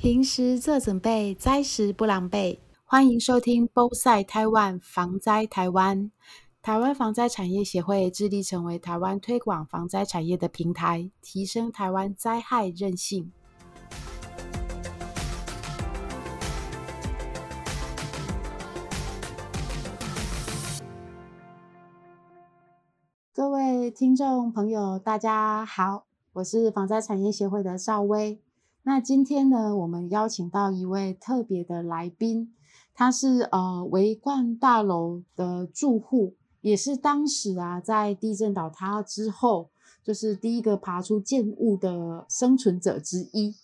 平时做准备，灾时不狼狈。欢迎收听《b o s i d e Taiwan 防灾台湾》。台湾防灾产业协会致力成为台湾推广防灾产业的平台，提升台湾灾害韧性。各位听众朋友，大家好，我是防灾产业协会的赵薇。那今天呢，我们邀请到一位特别的来宾，他是呃维冠大楼的住户，也是当时啊在地震倒塌之后，就是第一个爬出建物的生存者之一。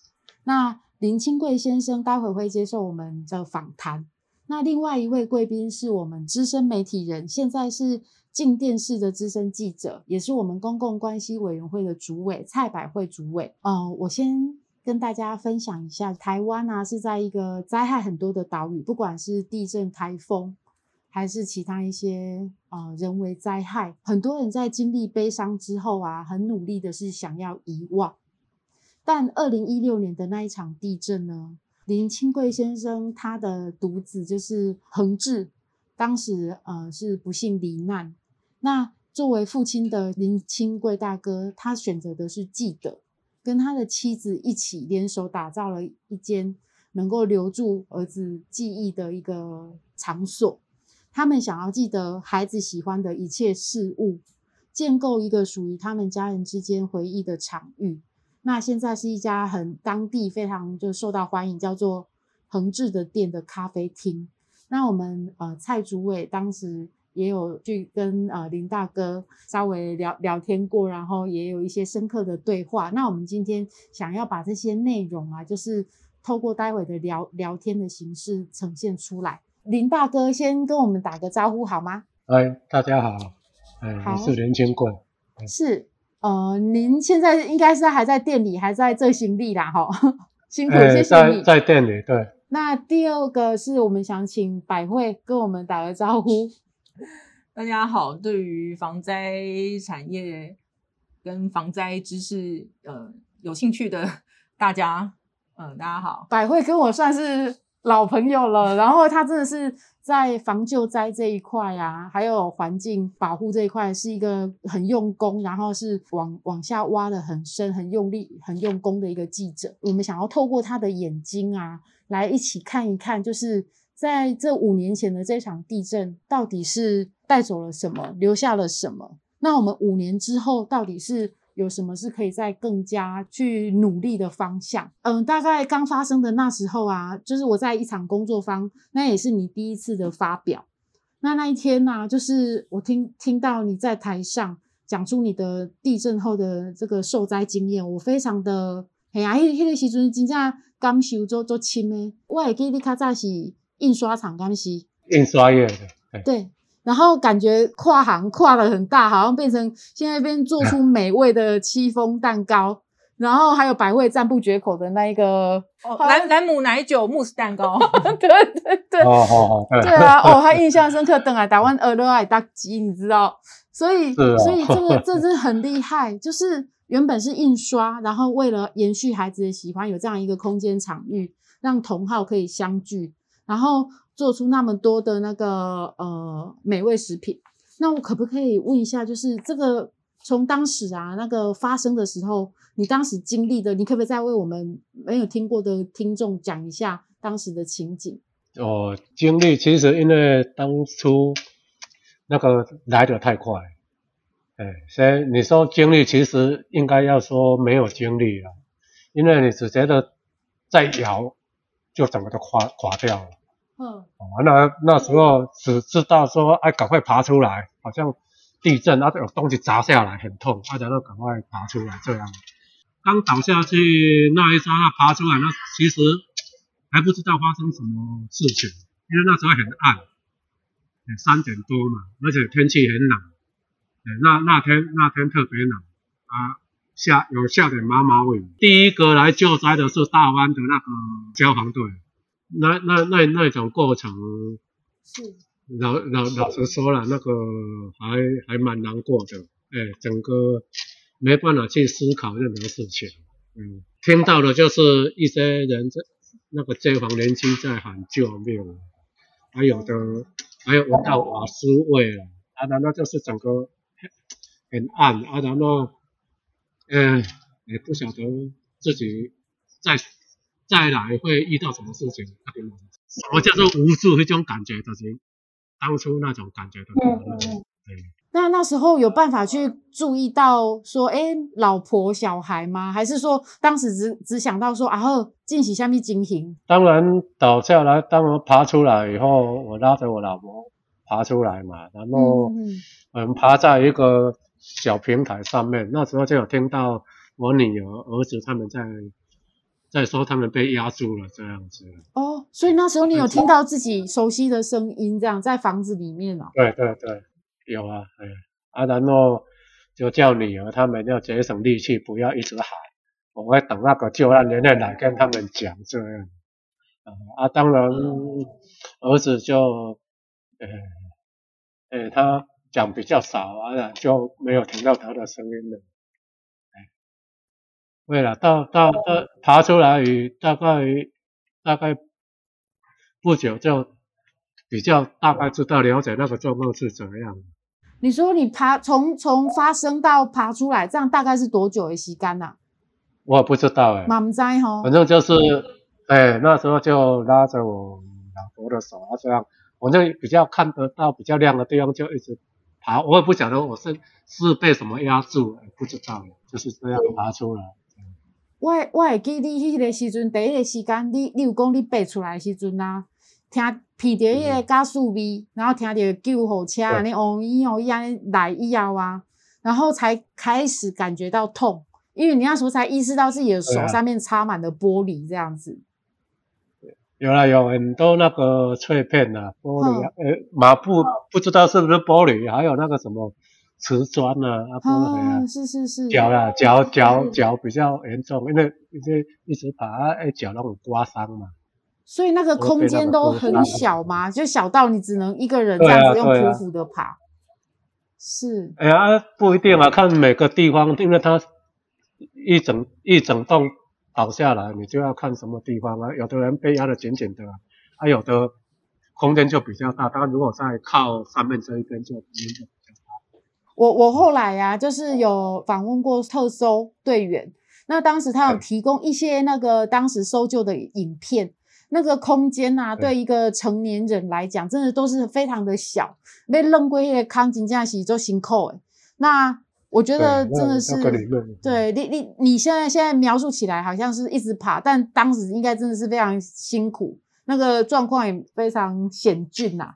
那林清贵先生待会会接受我们的访谈。那另外一位贵宾是我们资深媒体人，现在是静电视的资深记者，也是我们公共关系委员会的主委蔡百惠主委。嗯，我先。跟大家分享一下，台湾啊是在一个灾害很多的岛屿，不管是地震、台风，还是其他一些呃人为灾害，很多人在经历悲伤之后啊，很努力的是想要遗忘。但二零一六年的那一场地震呢，林清贵先生他的独子就是恒志，当时呃是不幸罹难。那作为父亲的林清贵大哥，他选择的是记得。跟他的妻子一起联手打造了一间能够留住儿子记忆的一个场所。他们想要记得孩子喜欢的一切事物，建构一个属于他们家人之间回忆的场域。那现在是一家很当地非常就受到欢迎，叫做恒志的店的咖啡厅。那我们呃蔡主委当时。也有去跟呃林大哥稍微聊聊天过，然后也有一些深刻的对话。那我们今天想要把这些内容啊，就是透过待会的聊聊天的形式呈现出来。林大哥先跟我们打个招呼好吗？哎，大家好，哎，我是林清贵。是，呃，您现在应该是还在店里，还在这行李啦，哈，辛苦，谢谢你。在在店里，对。那第二个是我们想请百惠跟我们打个招呼。大家好，对于防灾产业跟防灾知识，呃，有兴趣的 大家，嗯，大家好。百惠跟我算是老朋友了，然后他真的是在防救灾这一块啊，还有环境保护这一块，是一个很用功，然后是往往下挖的很深、很用力、很用功的一个记者。我们想要透过他的眼睛啊，来一起看一看，就是。在这五年前的这场地震，到底是带走了什么，留下了什么？那我们五年之后，到底是有什么是可以在更加去努力的方向？嗯，大概刚发生的那时候啊，就是我在一场工作坊，那也是你第一次的发表。那那一天呢，就是我听听到你在台上讲出你的地震后的这个受灾经验，我非常的哎呀，迄迄个时阵真正感受做做深的。我会记你较早是。印刷厂干系，印刷业的，对，然后感觉跨行跨的很大，好像变成现在变做出美味的戚风蛋糕，然后还有百味赞不绝口的那一个蓝蓝姆奶酒慕斯蛋糕，对对对，哦哦对。啊，哦，他印象深刻，等来台湾俄罗爱大吉，你知道，所以所以这个这是很厉害，就是原本是印刷，然后为了延续孩子的喜欢，有这样一个空间场域，让同好可以相聚。然后做出那么多的那个呃美味食品，那我可不可以问一下，就是这个从当时啊那个发生的时候，你当时经历的，你可不可以再为我们没有听过的听众讲一下当时的情景？哦，经历其实因为当初那个来的太快，哎，所以你说经历其实应该要说没有经历了，因为你只觉得在摇。就整个都垮垮掉了。嗯，哦，那那时候只知道说，哎，赶快爬出来，好像地震，啊，有东西砸下来，很痛，大家都赶快爬出来，这样。刚倒下去那一刹那爬出来，那其实还不知道发生什么事情，因为那时候很暗，三点多嘛，而且天气很冷，那那天那天特别冷啊。下有下点毛毛雨。第一个来救灾的是大湾的那个消防队，那那那那种过程，是。老老老实说了，那个还还蛮难过的，哎，整个没办法去思考任何事情，嗯，听到的就是一些人在那个街坊邻居在喊救命，还有的还有闻到瓦斯味了，啊，然后就是整个很暗，啊，然后，嗯，也不晓得自己再再来会遇到什么事情，什么叫做无助？那种感觉就是当初那种感觉的，对。那那时候有办法去注意到说，哎，老婆小孩吗？还是说当时只只想到说，然后进行下面经营？当然倒下来，当然爬出来以后，我拉着我老婆爬出来嘛，然后嗯，爬在一个小平台上面，那时候就有听到我女儿、儿子他们在在说他们被压住了这样子。哦，所以那时候你有听到自己熟悉的声音，这样在房子里面哦。对对对。有啊，哎，啊，然后就叫女儿他们要节省力气，不要一直喊，我会等那个救援人员来跟他们讲这样。啊，当然儿子就，呃，呃，他讲比较少啊，就没有听到他的声音了。哎，对了，到到到爬出来大概大概不久就比较大概知道了解那个状况是怎样。你说你爬从从发生到爬出来，这样大概是多久的时间呐？我不知道哎，满在吼。反正就是，哎，那时候就拉着我老婆的手啊，这样，反正比较看得到比较亮的地方就一直爬。我也不晓得我是是被什么压住，不知道，就是这样爬出来。我我会记你迄个时阵，第一个时间，你你有讲你爬出来时阵啊，听。闻到迄个加速味，然后听到救护车安尼哦咿哦咿安尼来以后啊，然后才开始感觉到痛，因为你那时候才意识到自己的手上面插满了玻璃这样子。有了有很多那个脆片呐，玻璃呃马布不知道是不是玻璃，还有那个什么瓷砖呐，啊玻璃啊，是是是，脚啦脚脚脚比较严重，因为一直一直爬，哎脚那种刮伤嘛。所以那个空间都很小嘛，就小到你只能一个人这样子用匍匐的爬。是。哎呀，不一定啊，看每个地方，因为它一整一整栋倒下来，你就要看什么地方啊。有的人被压得紧紧的，还有的空间就比较大。当然，如果在靠上面这一边就空间就比较大。我我后来呀，就是有访问过特搜队员，那当时他有提供一些那个当时搜救的影片。那个空间呐，对一个成年人来讲，真的都是非常的小。被扔过去康景架洗就辛苦诶。那我觉得真的是，对你你你现在现在描述起来好像是一直爬，但当时应该真的是非常辛苦，那个状况也非常险峻呐。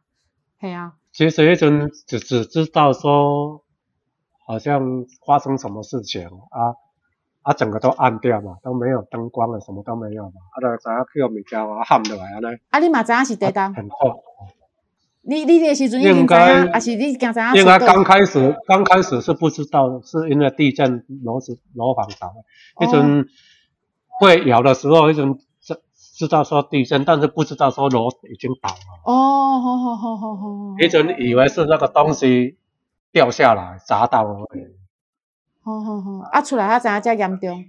对啊，其实一种只只知道说，好像发生什么事情啊。啊，整个都暗掉嘛，都没有灯光了，什么都没有嘛。啊，就知影去个物件啊，喊落来安尼。啊，你嘛知影是地震？很痛。你你那时阵应该，还是你刚知影？应该刚开始，刚开始是不知道，是因为地震楼子楼房倒。一阵会摇的时候，一阵知知道说地震，但是不知道说楼已经倒了。哦，好好好好好。一阵以为是那个东西掉下来砸到了。好好好，啊，出来他怎样这严重？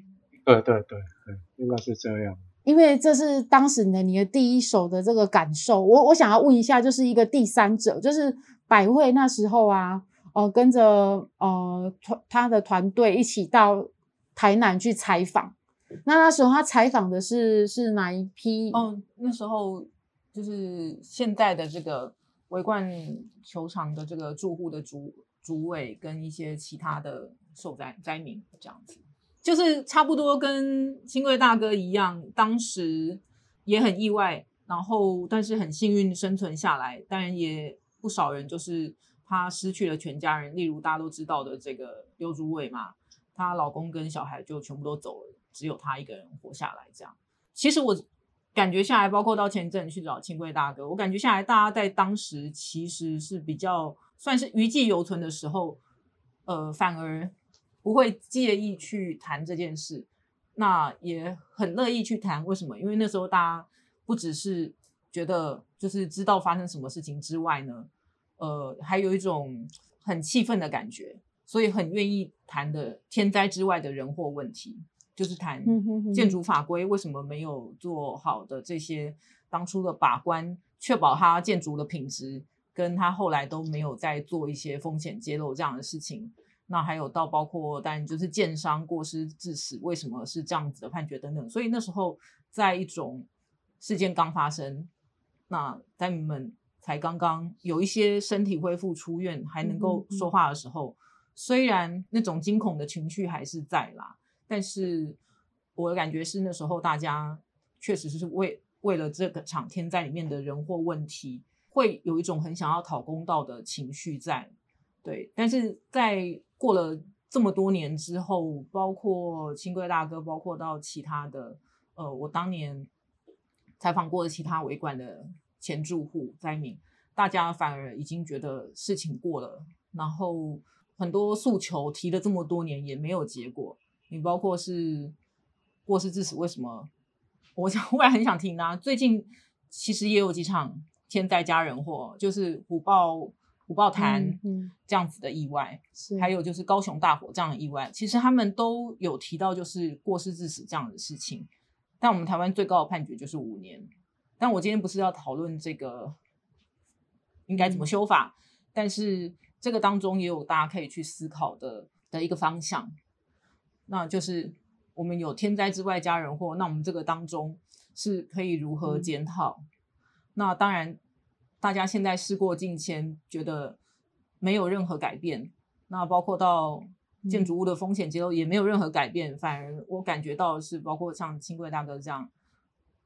对对对对，应该是这样。因为这是当时的你的第一手的这个感受，我我想要问一下，就是一个第三者，就是百惠那时候啊，呃，跟着呃团他的团队一起到台南去采访，那那时候他采访的是是哪一批？哦，那时候就是现在的这个围冠球场的这个住户的主主委跟一些其他的。受灾灾民这样子，就是差不多跟新贵大哥一样，当时也很意外，然后但是很幸运生存下来。当然也不少人就是他失去了全家人，例如大家都知道的这个刘竹伟嘛，她老公跟小孩就全部都走了，只有她一个人活下来。这样，其实我感觉下来，包括到前阵去找清贵大哥，我感觉下来，大家在当时其实是比较算是余悸犹存的时候，呃，反而。不会介意去谈这件事，那也很乐意去谈。为什么？因为那时候大家不只是觉得就是知道发生什么事情之外呢，呃，还有一种很气愤的感觉，所以很愿意谈的天灾之外的人祸问题。就是谈建筑法规为什么没有做好的这些当初的把关，确保它建筑的品质，跟它后来都没有再做一些风险揭露这样的事情。那还有到包括，当然就是建商过失致死，为什么是这样子的判决等等。所以那时候在一种事件刚发生，那灾民们才刚刚有一些身体恢复出院，还能够说话的时候，虽然那种惊恐的情绪还是在啦，但是我的感觉是那时候大家确实是为为了这个场天灾里面的人祸问题，会有一种很想要讨公道的情绪在。对，但是在过了这么多年之后，包括清贵大哥，包括到其他的，呃，我当年采访过的其他维管的前住户灾民，大家反而已经觉得事情过了，然后很多诉求提了这么多年也没有结果。你包括是过失致死，为什么？我想，我也很想听啊。最近其实也有几场天灾加人祸，就是虎豹虎豹潭嗯嗯这样子的意外，是还有就是高雄大火这样的意外，其实他们都有提到就是过失致死这样的事情。但我们台湾最高的判决就是五年。但我今天不是要讨论这个应该怎么修法，但是这个当中也有大家可以去思考的的一个方向，那就是我们有天灾之外加人祸，那我们这个当中是可以如何嗯检讨？那当然，大家现在事过境迁，觉得没有任何改变，那包括到建筑物的风险揭露也没有任何改变，反而我感觉到是，包括像清贵大哥这样，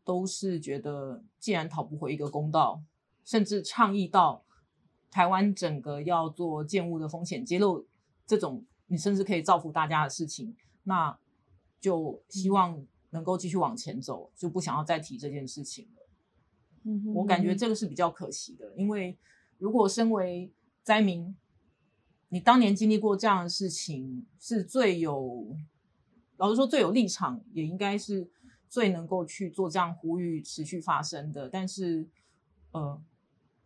都是觉得既然讨不回一个公道，甚至倡议到台湾整个要做建物的风险揭露这种，你甚至可以造福大家的事情，那就希望能够继续往前走，就不想要再提这件事情了。嗯哼我感觉嗯这个是比较可惜的，因为如果身为灾民，你当年经历过这样的事情，是最有，老实说最有立场，也应该是最能够去做这样呼吁持续发生的。但是，呃，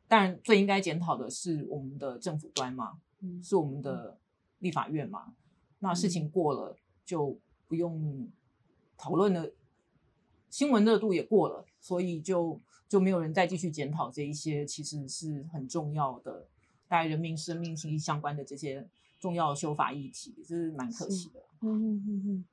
当然最应该检讨的是我们的政府端嘛，嗯是我们的立法院嘛。那事情过了就不用讨论了，新闻热度也过了，所以就就没有人再继续检讨这一些其实是很重要的，大概人民生命息息相关的这些重要的修法议题，这是蛮可惜的。嗯嗯嗯嗯。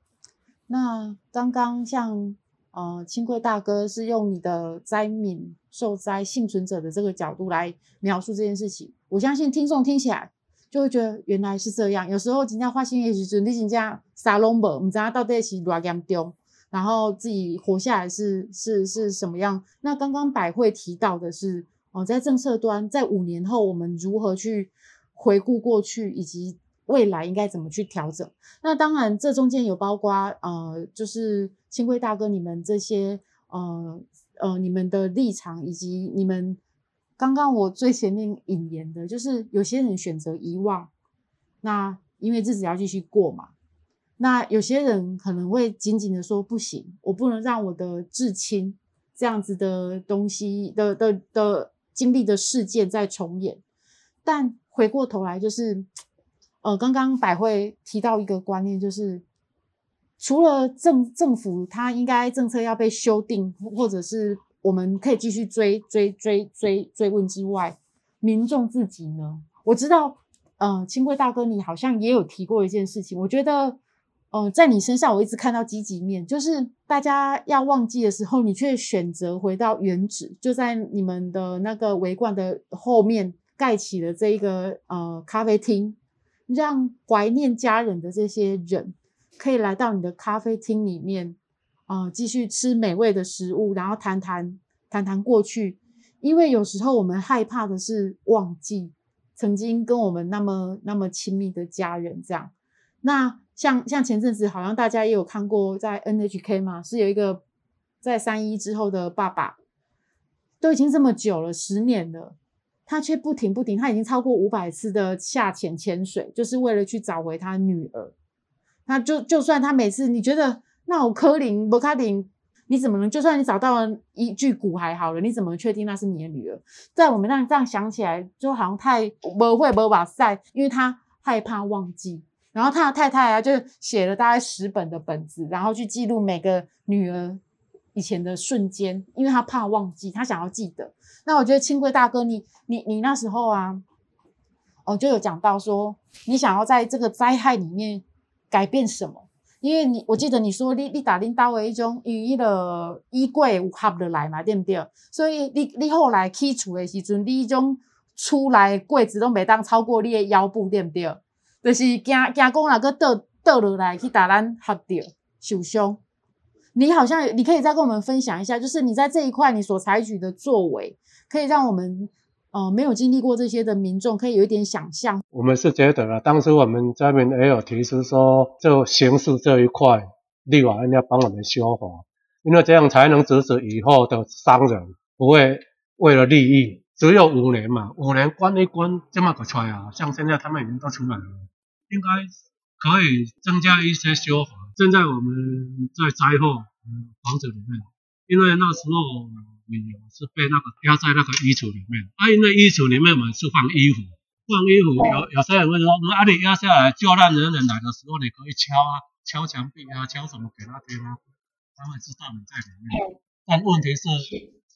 那刚刚像呃清贵大哥是用你的灾民受灾幸存者的这个角度来描述这件事情，我相信听众听起来就会觉得原来是这样。有时候人家发生的时阵，你真正啥拢无，唔知道到底是偌严重，然后自己活下来是是是什么样。那刚刚百惠提到的是，哦、在政策端，在五年后我们如何去回顾过去，以及未来应该怎么去调整。那当然，这中间有包括呃，就是清贵大哥你们这些呃呃你们的立场，以及你们刚刚我最前面引言的，就是有些人选择遗忘，那因为日子要继续过嘛。那有些人可能会紧紧的说不行，我不能让我的至亲这样子的东西的的的经历的事件再重演。但回过头来，就是呃，刚刚百惠提到一个观念，就是除了政政府它应该政策要被修订，或者是我们可以继续追追追追追问之外，民众自己呢？我知道，呃，清贵大哥你好像也有提过一件事情，我觉得。呃，在你身上我一直看到积极面，就是大家要忘记的时候，你却选择回到原址，就在你们的那个围观的后面盖起了这一个呃咖啡厅，让怀念家人的这些人可以来到你的咖啡厅里面，呃，继续吃美味的食物，然后谈谈谈谈过去，因为有时候我们害怕的是忘记曾经跟我们那么那么亲密的家人，这样，那。像像前阵子好像大家也有看过，在 NHK 嘛，是有一个在三一之后的爸爸，都已经这么久了，十年了，他却不停不停，他已经超过五百次的下潜潜水，就是为了去找回他女儿。那就就算他每次你觉得那我柯林博卡林，你怎么能？就算你找到了一具骨骸好了，你怎么确定那是你的女儿？在我们那这样想起来，就好像太不会不会把塞，因为他害怕忘记。然后他的太太啊，就写了大概十本的本子，然后去记录每个女儿以前的瞬间，因为他怕忘记，他想要记得。那我觉得清贵大哥，你你你那时候啊，哦，就有讲到说，你想要在这个灾害里面改变什么？因为你我记得你说你你打领导的一种与伊的衣柜有合得来嘛，对不对？所以你你后来起厝的时阵，你一种出来柜子都袂当超过你的腰部，对不对？就是惊惊讲那个倒倒落来去打咱合着受伤。你好像你可以再跟我们分享一下，就是你在这一块你所采取的作为，可以让我们呃没有经历过这些的民众可以有一点想象。我们是觉得啊，当时我们这边也有提出说，就刑事这一块，立法院要帮我们修法，因为这样才能阻止以后的商人不会为了利益，只有五年嘛，五年关一关这么个出来啊，像现在他们已经都出来了，应该可以增加一些修法。现在我们在灾后房子里面，因为那时候你是被那个压在那个衣橱里面，啊，因为衣橱里面我们是放衣服。放衣服有有些人会说，那，啊你压下来，救难人人来的时候，你可以敲啊，敲墙壁啊，敲什么给他听啊，他会知道你在里面。但问题是，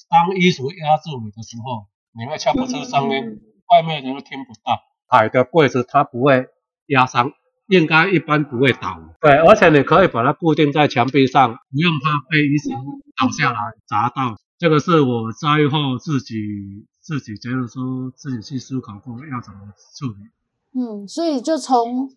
当衣橱压住你的时候，你会敲不出声音，外面人都听不到。矮的柜子它不会压伤，应该一般不会倒。对，而且你可以把它固定在墙壁上，不用怕被衣橱倒下来砸到。这个是我灾后自己。自己觉得说自己去思考过要怎么处理，嗯，所以就从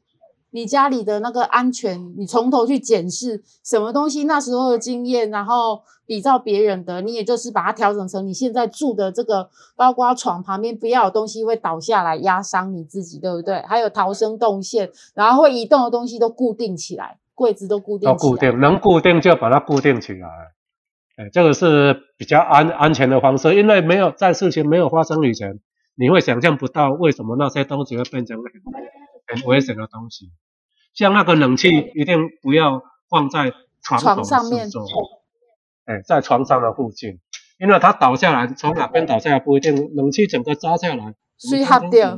你家里的那个安全，你从头去检视什么东西那时候的经验，然后比照别人的，你也就是把它调整成你现在住的这个，包括床旁边不要有东西会倒下来压伤你自己，对不对？还有逃生动线，然后会移动的东西都固定起来，柜子都固定，都固定，能固定就把它固定起来。哎，这个是比较安安全的方式，因为没有在事情没有发生以前，你会想象不到为什么那些东西会变成很很危险的东西。像那个冷气一定不要放在床上面，哎，在床上的附近，因为它倒下来，从哪边倒下来不一定，冷气整个砸下来，水合掉，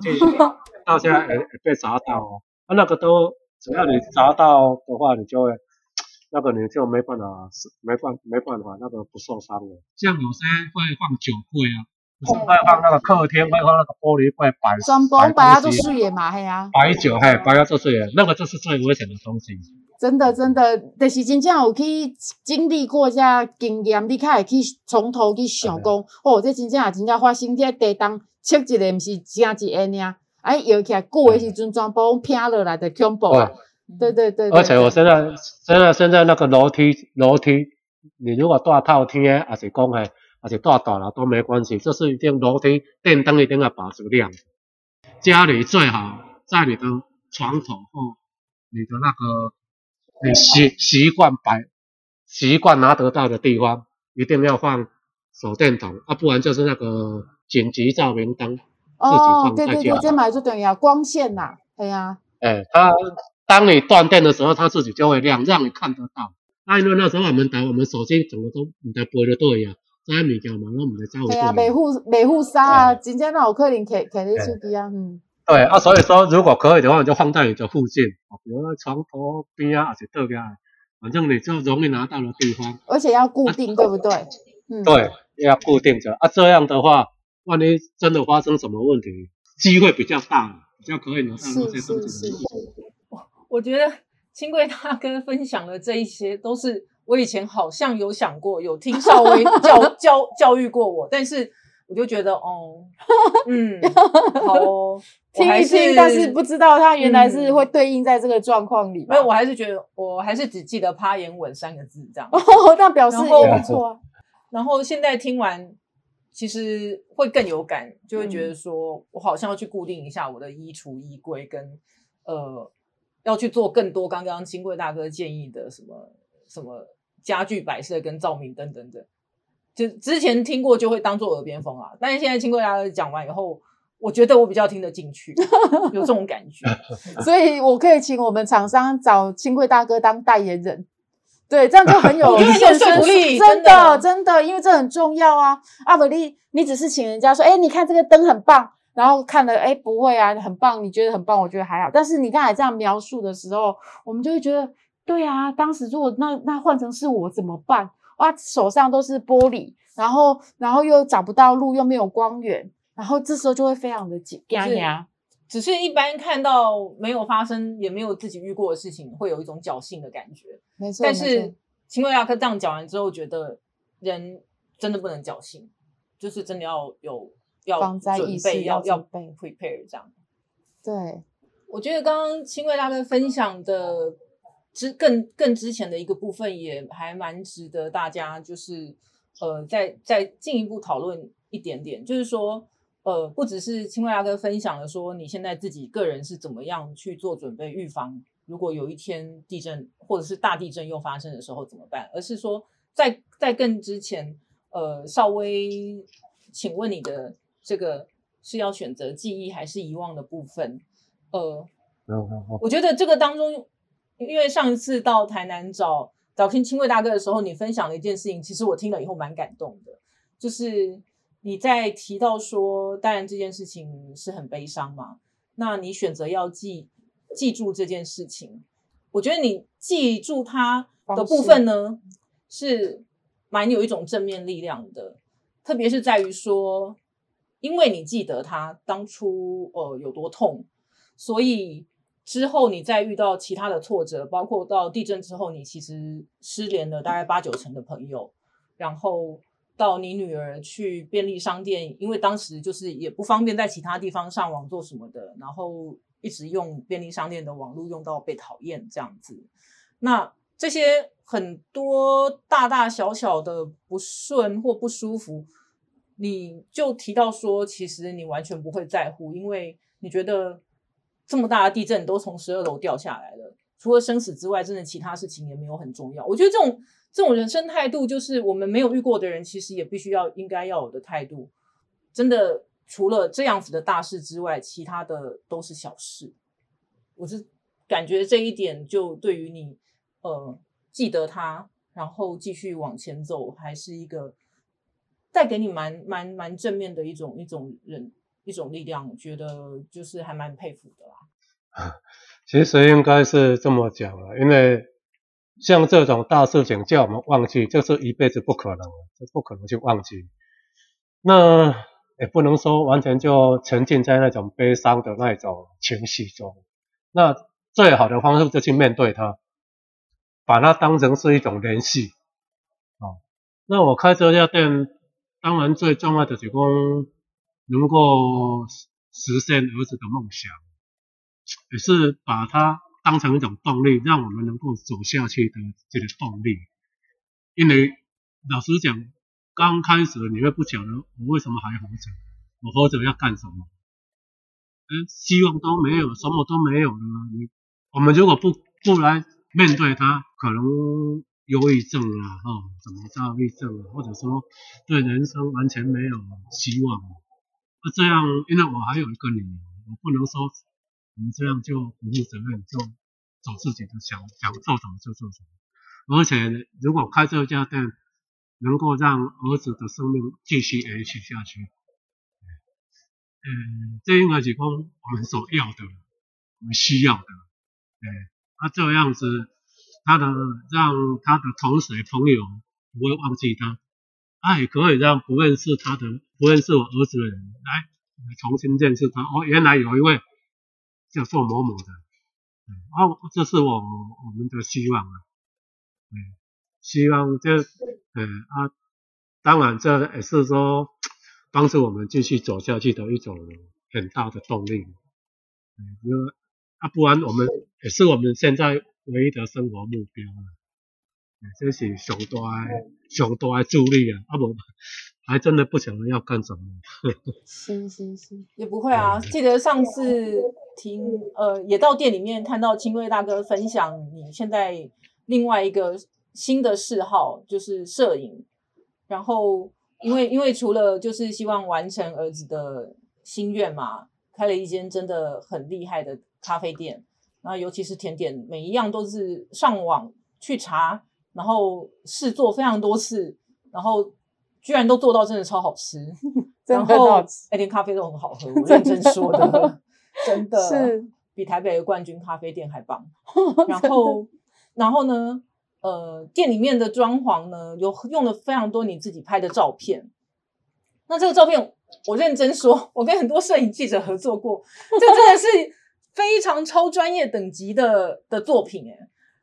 倒下来会 被砸到哦。啊，那个都只要你砸到的话，你就会。那个你就没办法，是没办没办法，那个不受伤的。像有些会放酒柜啊，不是会放那个客厅，会放那个玻璃柜摆摆摆啊，做水的嘛，嘿啊。摆酒嘿，摆啊做水的，那个就是最危险的东西。真的真的，就是真正有去经历过这经验，你才会去从头去想讲，哦，这真正也真正发生这地当切一个，毋是正一个尔。哎，摇起来过的时阵，全部拼落来的恐怖啊！对对对，而且我现在现在现在那个楼梯楼梯，你如果大套天还是讲嘿，还是大大了都没关系，就是一定楼梯电灯一定要保持亮。家里最好在你的床头或你的那个你习习惯摆习惯拿得到的地方，一定要放手电筒啊，不然就是那个紧急照明灯。哦，对对对，这买就等于啊光线呐，对呀。哎，它。当你断电的时候，它自己就会亮，让你看得到。那因为那时候我们打我们手机怎么都唔得背得对呀，在物件嘛，我唔得找。对啊，维护维护啥啊？真正那有可能摕摕你手机啊，嗯。对啊，所以说如果可以的话，就放在你的附近，比如说床头边啊，还是侧边，反正你就容易拿到的地方。而且要固定，对不对？嗯。对，要固定着啊，这样的话，万一真的发生什么问题，机会比较大，比较可以拿到那些东西。我觉得清贵大哥分享的这一些，都是我以前好像有想过，有听稍微教 教教育过我，但是我就觉得哦，嗯，好，听一听，但是不知道他原来是会对应在这个状况里。没有，我还是觉得，我还是只记得“趴眼稳”三个字这样。哦，那表示也不错啊。然后现在听完，其实会更有感，就会觉得说我好像要去固定一下我的衣橱、衣柜跟呃。要去做更多刚刚金贵大哥建议的什么什么家具摆设跟照明灯等等，就之前听过就会当做耳边风啊。但是现在清贵大哥讲完以后，我觉得我比较听得进去，有这种感觉。所以我可以请我们厂商找清贵大哥当代言人，对，这样就很有 说服力，真的真的，因为这很重要啊。阿伯利，你只是请人家说，哎，你看这个灯很棒。然后看了，哎，不会啊，很棒，你觉得很棒，我觉得还好。但是你刚才这样描述的时候，我们就会觉得，对啊，当时如果那那换成是我怎么办？哇，手上都是玻璃，然后然后又找不到路，又没有光源，然后这时候就会非常的紧张。只是一般看到没有发生，也没有自己遇过的事情，会有一种侥幸的感觉。没错，但是秦维亚克这样讲完之后，觉得人真的不能侥幸，就是真的要有要准备，要要 prepare 这样。对，我觉得刚刚秦维亚克分享的之更更之前的一个部分，也还蛮值得大家就是呃再再进一步讨论一点点，就是说。呃，不只是青蛙大哥分享了说你现在自己个人是怎么样去做准备预防，如果有一天地震或者是大地震又发生的时候怎么办？而是说在在更之前，呃，稍微请问你的这个是要选择记忆还是遗忘的部分？呃，我觉得这个当中，因为上一次到台南找找听清卫大哥的时候，你分享了一件事情，其实我听了以后蛮感动的，就是。你在提到说，当然这件事情是很悲伤嘛？那你选择要记记住这件事情，我觉得你记住它的部分呢，是蛮有一种正面力量的。特别是在于说，因为你记得他当初呃有多痛，所以之后你再遇到其他的挫折，包括到地震之后，你其实失联了大概八九成的朋友，然后。到你女儿去便利商店，因为当时就是也不方便在其他地方上网做什么的，然后一直用便利商店的网络用到被讨厌这样子。那这些很多大大小小的不顺或不舒服，你就提到说，其实你完全不会在乎，因为你觉得这么大的地震都从十二楼掉下来了，除了生死之外，真的其他事情也没有很重要。我觉得这种。这种人生态度，就是我们没有遇过的人，其实也必须要应该要有的态度。真的，除了这样子的大事之外，其他的都是小事。我是感觉这一点，就对于你，呃，记得他，然后继续往前走，还是一个带给你蛮蛮蛮正面的一种一种人一种力量。我觉得就是还蛮佩服的啦。其实应该是这么讲啊，因为。像这种大事情叫我们忘记，就是一辈子不可能，就不可能去忘记。那也不能说完全就沉浸在那种悲伤的那种情绪中。那最好的方式就去面对它，把它当成是一种联系。哦，那我开这家店，当然最重要的是功能够实现儿子的梦想，也是把它。当成一种动力，让我们能够走下去的这个动力。因为老实讲，刚开始你会不晓得我为什么还活着，我活着要干什么？嗯，希望都没有，什么都没有了。你我们如果不不来面对它，可能忧郁症啊，哈，什么躁郁症啊，或者说对人生完全没有希望。那这样，因为我还有一个女儿，我不能说。我们这样就不负责任，就走自己的想想做什么就做什么。而且如果开这家店，能够让儿子的生命继续延续下去，嗯，这应该是讲我们所要的，我们需要的。哎，那这样子，他的让他的同学朋友不会忘记他，他也可以让不认识他的、不认识我儿子的人来重新认识他。哦，原来有一位。叫做某某的，啊，这是我我们的希望啊，希望这，嗯啊，当然这也是说帮助我们继续走下去的一种很大的动力，嗯，因为啊，不然我们也是我们现在唯一的生活目标啊，这是上大上大的助力啊，啊不。还真的不晓得要干什么。是是是，也不会啊。记得上次听呃，也到店里面看到清瑞大哥分享，你现在另外一个新的嗜好就是摄影。然后因为因为除了就是希望完成儿子的心愿嘛，开了一间真的很厉害的咖啡店。那尤其是甜点，每一样都是上网去查，然后试做非常多次，然后。居然都做到真的超好吃，真然后的很好吃哎，连咖啡都很好喝，我 认真说的，真的是比台北的冠军咖啡店还棒。然后，然后呢，呃，店里面的装潢呢，有用了非常多你自己拍的照片。那这个照片，我认真说，我跟很多摄影记者合作过，这真的是非常超专业等级的的作品哎。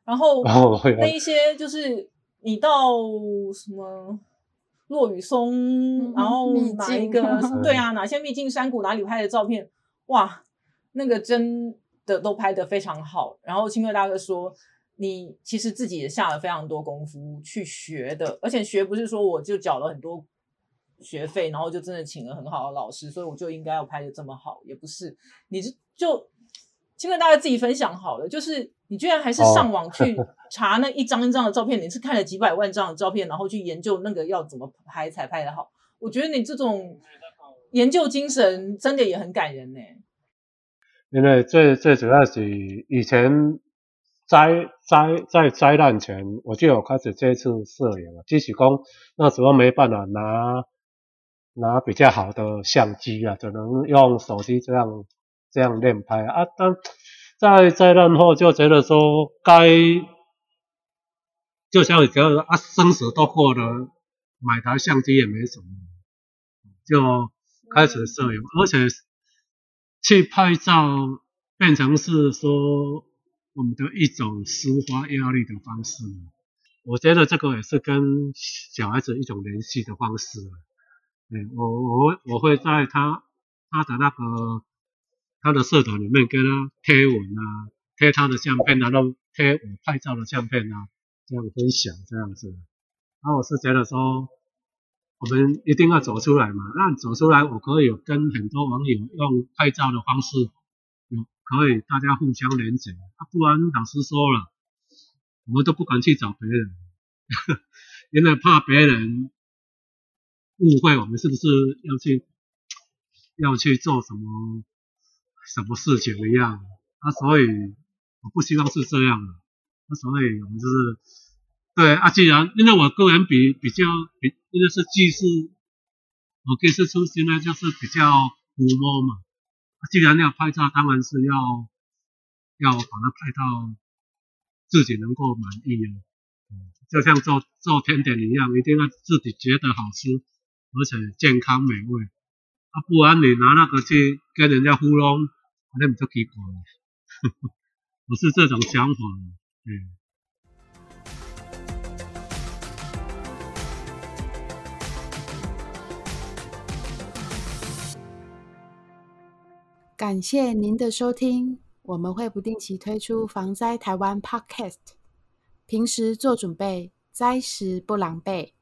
然后然后会那一些就是你到什么落雨松，然后秘境哪一个 嗯对啊，哪些秘境山谷哪里拍的照片，哇，那个真的都拍得非常好。然后清贵大哥说，你其实自己也下了非常多功夫去学的，而且学不是说我就缴了很多学费，然后就真的请了很好的老师，所以我就应该要拍的这么好，也不是，你是就清贵大家自己分享好了，就是你居然还是哦上网去 查那一张一张的照片，你是看了几百万张的照片，然后去研究那个要怎么拍才拍得好。我觉得你这种研究精神真的也很感人呢、因为最最主要是以前灾灾在灾难前，我就有开始接触摄影了，只是讲那时候没办法拿拿比较好的相机啊，只能用手机这样这样练拍啊。但在灾难后就觉得说该，就像你觉得啊，生死都过了，买台相机也没什么，就开始摄影，而且去拍照变成是说我们的一种抒发压力的方式。我觉得这个也是跟小孩子一种联系的方式。嗯，我我我会在他他的那个他的社团里面跟他贴文啊，贴他的相片，然后贴我拍照的相片啊，这样分享这样子。然后我是觉得说，我们一定要走出来嘛。那走出来，我可以有跟很多网友用拍照的方式，有可以大家互相连接。啊，不然老实说了，我们都不敢去找别人，因为怕别人误会我们是不是要去要去做什么什么事情一样。啊，所以我不希望是这样的。那所以我们就是对啊，既然因为我个人比比较比，因为是技术，我技术出身呢，就是比较古摸嘛。既然要拍照，当然是要要把它拍到自己能够满意啊。就像做做甜点一样，一定要自己觉得好吃，而且健康美味。啊，不然你拿那个去跟人家糊弄，那你就奇怪了。我是这种想法，嗯。感谢您的收听，我们会不定期推出防灾台湾 Podcast，平时做准备，灾时不狼狈。